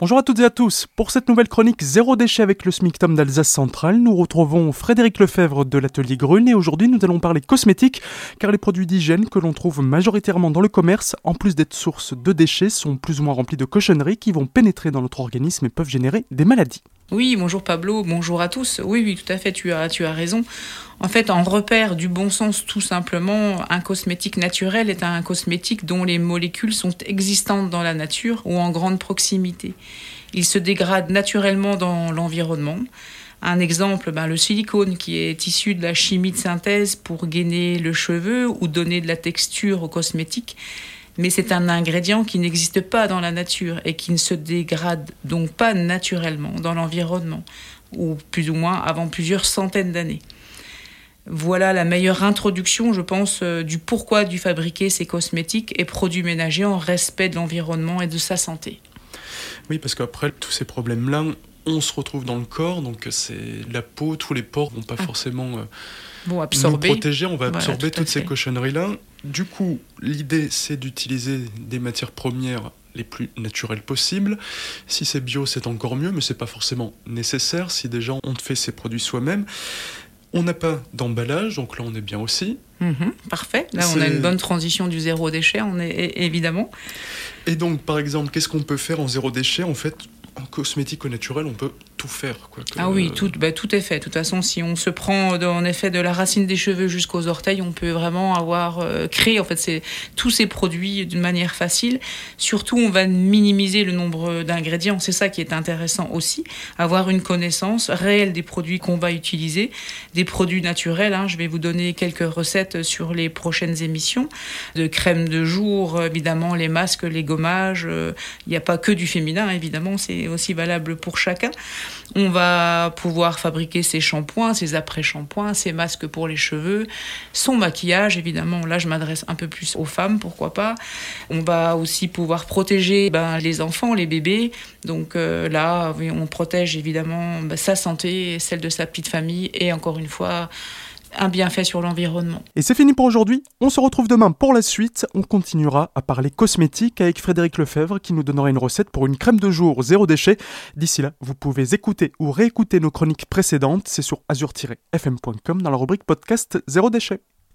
Bonjour à toutes et à tous. Pour cette nouvelle chronique Zéro déchet avec le SMICTOM d'Alsace Centrale, nous retrouvons Frédéric Lefebvre de l'atelier Grune et aujourd'hui nous allons parler cosmétiques car les produits d'hygiène que l'on trouve majoritairement dans le commerce, en plus d'être source de déchets, sont plus ou moins remplis de cochonneries qui vont pénétrer dans notre organisme et peuvent générer des maladies. Oui, bonjour Pablo, bonjour à tous. Oui, oui, tout à fait, tu as, tu as raison. En fait, en repère du bon sens, tout simplement, un cosmétique naturel est un cosmétique dont les molécules sont existantes dans la nature ou en grande proximité. Il se dégrade naturellement dans l'environnement. Un exemple, ben, le silicone qui est issu de la chimie de synthèse pour gainer le cheveu ou donner de la texture au cosmétique mais c'est un ingrédient qui n'existe pas dans la nature et qui ne se dégrade donc pas naturellement dans l'environnement, ou plus ou moins avant plusieurs centaines d'années. Voilà la meilleure introduction, je pense, euh, du pourquoi du fabriquer ces cosmétiques et produits ménagers en respect de l'environnement et de sa santé. Oui, parce qu'après tous ces problèmes-là, on se retrouve dans le corps, donc c'est la peau, tous les pores vont pas ah. forcément euh, absorber. nous protéger, on va absorber toutes ces cochonneries-là. Du coup, l'idée, c'est d'utiliser des matières premières les plus naturelles possibles. Si c'est bio, c'est encore mieux, mais c'est pas forcément nécessaire si des gens ont fait ces produits soi-même. On n'a pas d'emballage, donc là on est bien aussi. Mhm, parfait. Là on a une bonne transition du zéro déchet, on est évidemment. Et donc par exemple, qu'est-ce qu'on peut faire en zéro déchet? En fait, en cosmétique au naturel, on peut tout faire. Quoi, ah oui, tout, bah, tout est fait. De toute façon, si on se prend en effet de la racine des cheveux jusqu'aux orteils, on peut vraiment avoir euh, créé en fait tous ces produits d'une manière facile. Surtout, on va minimiser le nombre d'ingrédients. C'est ça qui est intéressant aussi, avoir une connaissance réelle des produits qu'on va utiliser, des produits naturels. Hein. Je vais vous donner quelques recettes sur les prochaines émissions de crème de jour, évidemment les masques, les gommages. Euh, il n'y a pas que du féminin, évidemment, c'est aussi valable pour chacun. On va pouvoir fabriquer ses shampoings, ses après-shampoings, ses masques pour les cheveux, son maquillage, évidemment. Là, je m'adresse un peu plus aux femmes, pourquoi pas. On va aussi pouvoir protéger ben, les enfants, les bébés. Donc euh, là, on protège évidemment ben, sa santé, celle de sa petite famille et encore une fois, un bienfait sur l'environnement. Et c'est fini pour aujourd'hui. On se retrouve demain pour la suite. On continuera à parler cosmétique avec Frédéric Lefebvre qui nous donnera une recette pour une crème de jour zéro déchet. D'ici là, vous pouvez écouter ou réécouter nos chroniques précédentes. C'est sur azur-fm.com dans la rubrique podcast zéro déchet.